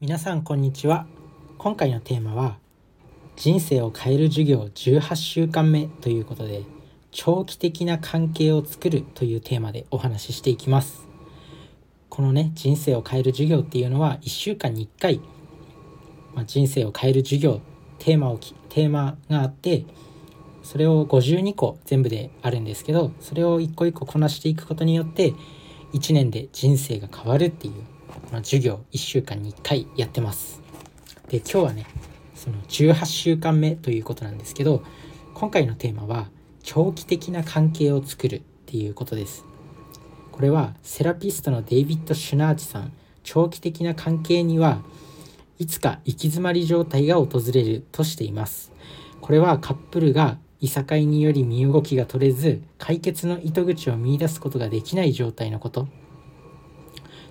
皆さんこんにちは。今回のテーマは人生を変える授業18週間目ということで長期的な関係を作るというテーマでお話ししていきます。このね人生を変える授業っていうのは1週間に1回、まあ、人生を変える授業テーマをテーマがあってそれを52個全部であるんですけどそれを一個一個こなしていくことによって1年で人生が変わるっていう、まあ、授業1週間に1回やってます。で今日はねその18週間目ということなんですけど今回のテーマは長期的な関係を作るっていうことです。これはセラピストのデイビッド・シュナーチさん長期的な関係にはいつか行き詰まり状態が訪れるとしています。これはカップルがいさかいにより身動きが取れず解決の糸口を見いだすことができない状態のこと。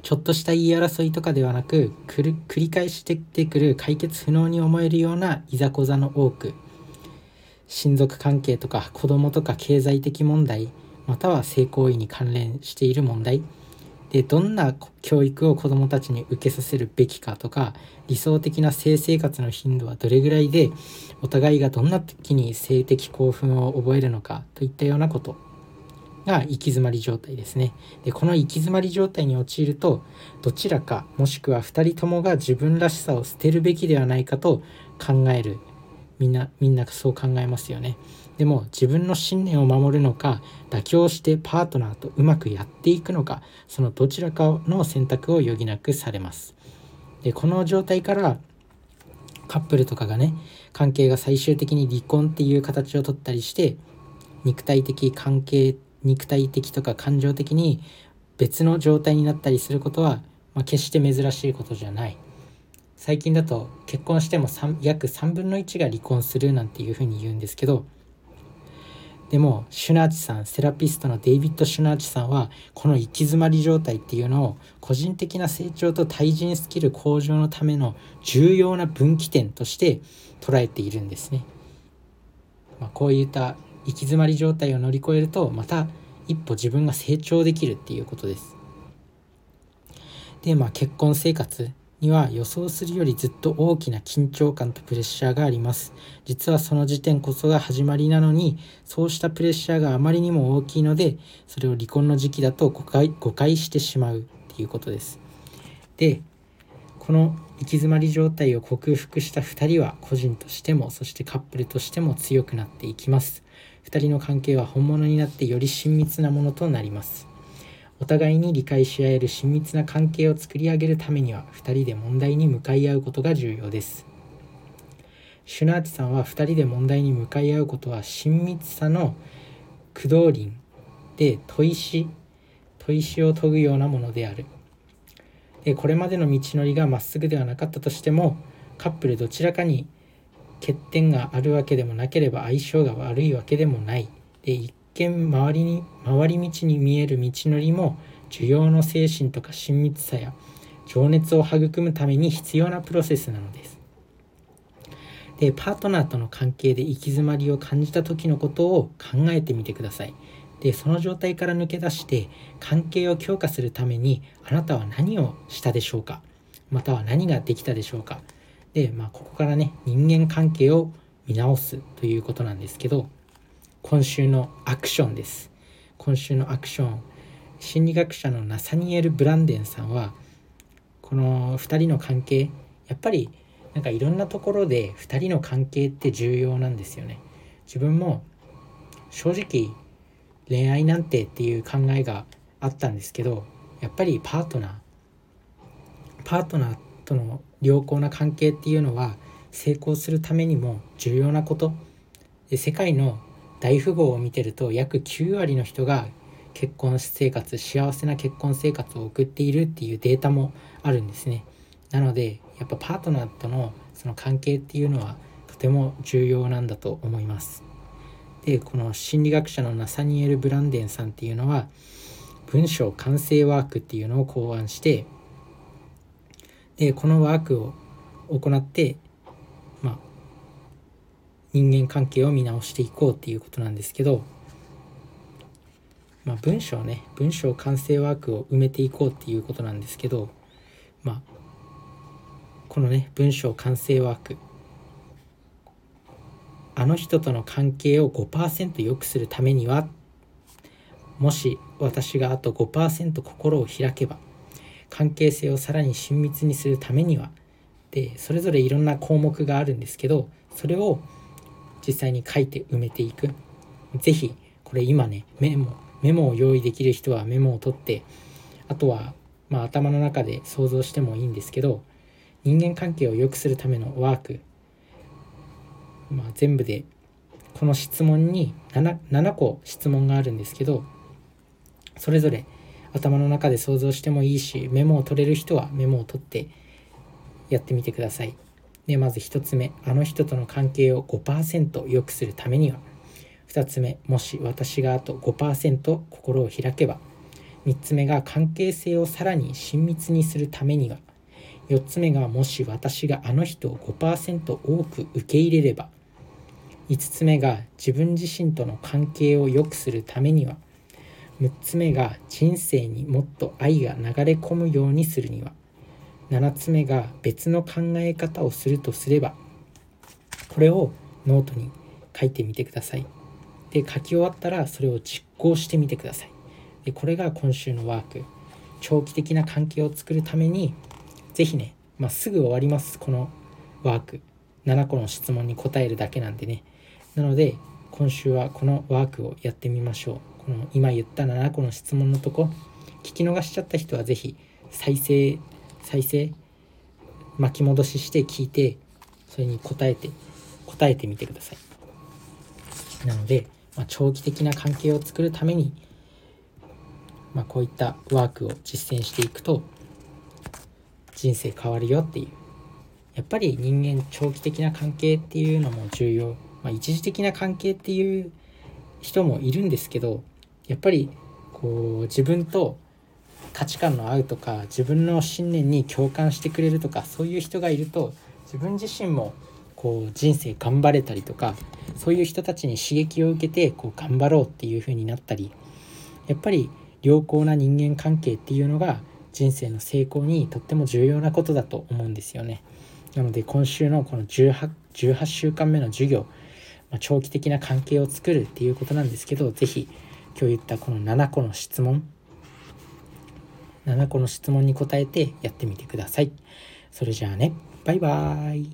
ちょっとした言い争いとかではなく繰り返しててくる解決不能に思えるようないざこざの多く親族関係とか子供とか経済的問題または性行為に関連している問題でどんな教育を子どもたちに受けさせるべきかとか理想的な性生活の頻度はどれぐらいでお互いがどんな時に性的興奮を覚えるのかといったようなこと。が行き詰まり状態ですね。でこの行き詰まり状態に陥るとどちらかもしくは2人ともが自分らしさを捨てるべきではないかと考えるみんなみんなそう考えますよね。でも自分の信念を守るのか妥協してパートナーとうまくやっていくのかそのどちらかの選択を余儀なくされますでこの状態からカップルとかがね関係が最終的に離婚っていう形をとったりして肉体的関係肉体的とか感情的に別の状態になったりすることは、まあ、決して珍しいことじゃない最近だと結婚しても約3分の1が離婚するなんていうふうに言うんですけどでもシュナーチさんセラピストのデイビッド・シュナーチさんはこの行き詰まり状態っていうのを個人的な成長と対人スキル向上のための重要な分岐点として捉えているんですね。まあ、こういった行き詰まり状態を乗り越えるとまた一歩自分が成長できるっていうことです。でまあ結婚生活には予想するよりずっと大きな緊張感とプレッシャーがあります。実はその時点こそが始まりなのに、そうしたプレッシャーがあまりにも大きいので、それを離婚の時期だと誤解誤解してしまうっていうことです。で、この行き詰まり状態を克服した2人は個人としてもそしてカップルとしても強くなっていきます。2人の関係は本物になってより親密なものとなります。お互いに理解し合える親密な関係を作り上げるためには2人で問題に向かい合うことが重要ですシュナーチさんは2人で問題に向かい合うことは親密さの駆動輪で砥石砥石を研ぐようなものであるでこれまでの道のりがまっすぐではなかったとしてもカップルどちらかに欠点があるわけでもなければ相性が悪いわけでもないで一見周りに回り道に見える道のりも需要の精神とか親密さや情熱を育むために必要なプロセスなのです。でパートナーとの関係で行き詰まりを感じた時のことを考えてみてください。でその状態から抜け出して関係を強化するためにあなたは何をしたでしょうか？または何ができたでしょうか？でまあここからね人間関係を見直すということなんですけど今週のアクションです。今週のアクション心理学者のナサニエル・ブランデンさんはこの2人の関係やっぱりなんかいろんなところで2人の関係って重要なんですよね。自分も正直恋愛なんてっていう考えがあったんですけどやっぱりパートナーパートナーとの良好な関係っていうのは成功するためにも重要なこと。で世界の大富豪を見てると約9割の人が結婚生活幸せな結婚生活を送っているっていうデータもあるんですね。なのでやっぱパートナーとのその関係っていうのはとても重要なんだと思います。でこの心理学者のナサニエル・ブランデンさんっていうのは文章完成ワークっていうのを考案してでこのワークを行ってま人間関係を見直していこうっていうことなんですけど、まあ、文章ね文章完成ワークを埋めていこうっていうことなんですけどまあこのね文章完成ワークあの人との関係を5%良くするためにはもし私があと5%心を開けば関係性をさらに親密にするためにはでそれぞれいろんな項目があるんですけどそれを実際に書いて埋めていく。是非これ今ねメモメモを用意できる人はメモを取ってあとはまあ頭の中で想像してもいいんですけど人間関係を良くするためのワーク、まあ、全部でこの質問に 7, 7個質問があるんですけどそれぞれ頭の中で想像してもいいしメモを取れる人はメモを取ってやってみてください。でまず1つ目あの人との関係を5%良くするためには。2つ目もし私があと5%心を開けば。3つ目が関係性をさらに親密にするためには。4つ目がもし私があの人を5%多く受け入れれば。5つ目が自分自身との関係を良くするためには。6つ目が人生にもっと愛が流れ込むようにするには。7つ目が別の考え方をするとすればこれをノートに書いてみてください。で書き終わったらそれを実行してみてください。でこれが今週のワーク。長期的な関係を作るために是非ね、まあ、すぐ終わりますこのワーク。7個の質問に答えるだけなんでね。なので今週はこのワークをやってみましょう。この今言った7個の質問のとこ聞き逃しちゃった人は是非再生再生巻き戻しして聞いてそれに答えて答えてみてください。なので、まあ、長期的な関係を作るために、まあ、こういったワークを実践していくと人生変わるよっていう。やっぱり人間長期的な関係っていうのも重要、まあ、一時的な関係っていう人もいるんですけどやっぱりこう自分と価値観の合うとか自分の信念に共感してくれるとかそういう人がいると自分自身もこう人生頑張れたりとかそういう人たちに刺激を受けてこう頑張ろうっていう風になったりやっぱり良好な人間関係っていうのが人生の成功にとっても重要なことだと思うんですよね。なので今週のこの 18, 18週間目の授業、まあ、長期的な関係を作るっていうことなんですけど是非今日言ったこの7個の質問7個の質問に答えてやってみてください。それじゃあね、バイバーイ。